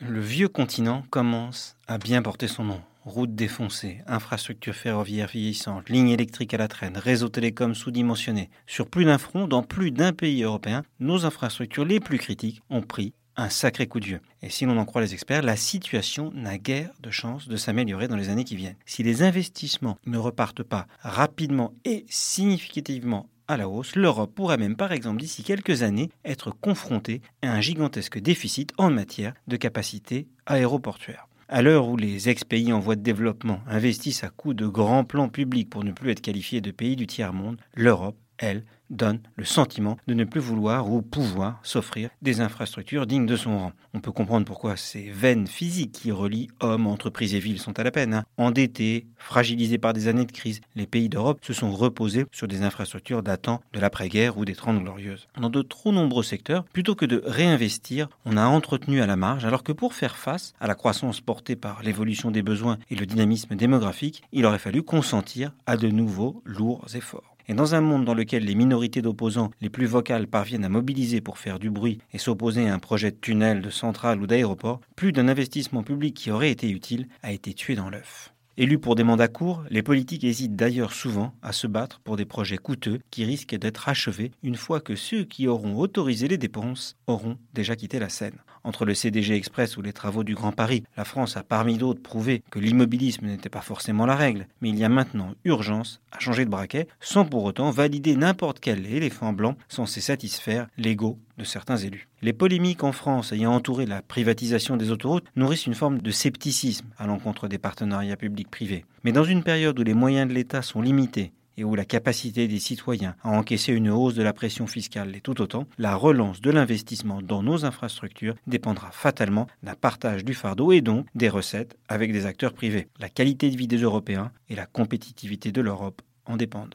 le vieux continent commence à bien porter son nom. Routes défoncées, infrastructures ferroviaires vieillissantes, lignes électriques à la traîne, réseaux télécoms sous-dimensionnés. Sur plus d'un front, dans plus d'un pays européen, nos infrastructures les plus critiques ont pris un sacré coup de vieux. Et si l'on en croit les experts, la situation n'a guère de chance de s'améliorer dans les années qui viennent. Si les investissements ne repartent pas rapidement et significativement à la hausse, l'Europe pourrait même par exemple d'ici quelques années être confrontée à un gigantesque déficit en matière de capacité aéroportuaire. À l'heure où les ex-pays en voie de développement investissent à coups de grands plans publics pour ne plus être qualifiés de pays du tiers-monde, l'Europe, elle, donne le sentiment de ne plus vouloir ou pouvoir s'offrir des infrastructures dignes de son rang. On peut comprendre pourquoi ces veines physiques qui relient hommes, entreprises et villes sont à la peine. Hein. Endettés, fragilisés par des années de crise, les pays d'Europe se sont reposés sur des infrastructures datant de l'après-guerre ou des Trente Glorieuses. Dans de trop nombreux secteurs, plutôt que de réinvestir, on a entretenu à la marge, alors que pour faire face à la croissance portée par l'évolution des besoins et le dynamisme démographique, il aurait fallu consentir à de nouveaux lourds efforts. Et dans un monde dans lequel les minorités d'opposants les plus vocales parviennent à mobiliser pour faire du bruit et s'opposer à un projet de tunnel, de centrale ou d'aéroport, plus d'un investissement public qui aurait été utile a été tué dans l'œuf. Élus pour des mandats courts, les politiques hésitent d'ailleurs souvent à se battre pour des projets coûteux qui risquent d'être achevés une fois que ceux qui auront autorisé les dépenses auront déjà quitté la scène. Entre le CDG Express ou les travaux du Grand Paris, la France a parmi d'autres prouvé que l'immobilisme n'était pas forcément la règle, mais il y a maintenant urgence à changer de braquet sans pour autant valider n'importe quel éléphant blanc censé satisfaire l'ego de certains élus. Les polémiques en France ayant entouré la privatisation des autoroutes nourrissent une forme de scepticisme à l'encontre des partenariats publics-privés. Mais dans une période où les moyens de l'État sont limités et où la capacité des citoyens à encaisser une hausse de la pression fiscale l'est tout autant, la relance de l'investissement dans nos infrastructures dépendra fatalement d'un partage du fardeau et donc des recettes avec des acteurs privés. La qualité de vie des Européens et la compétitivité de l'Europe en dépendent.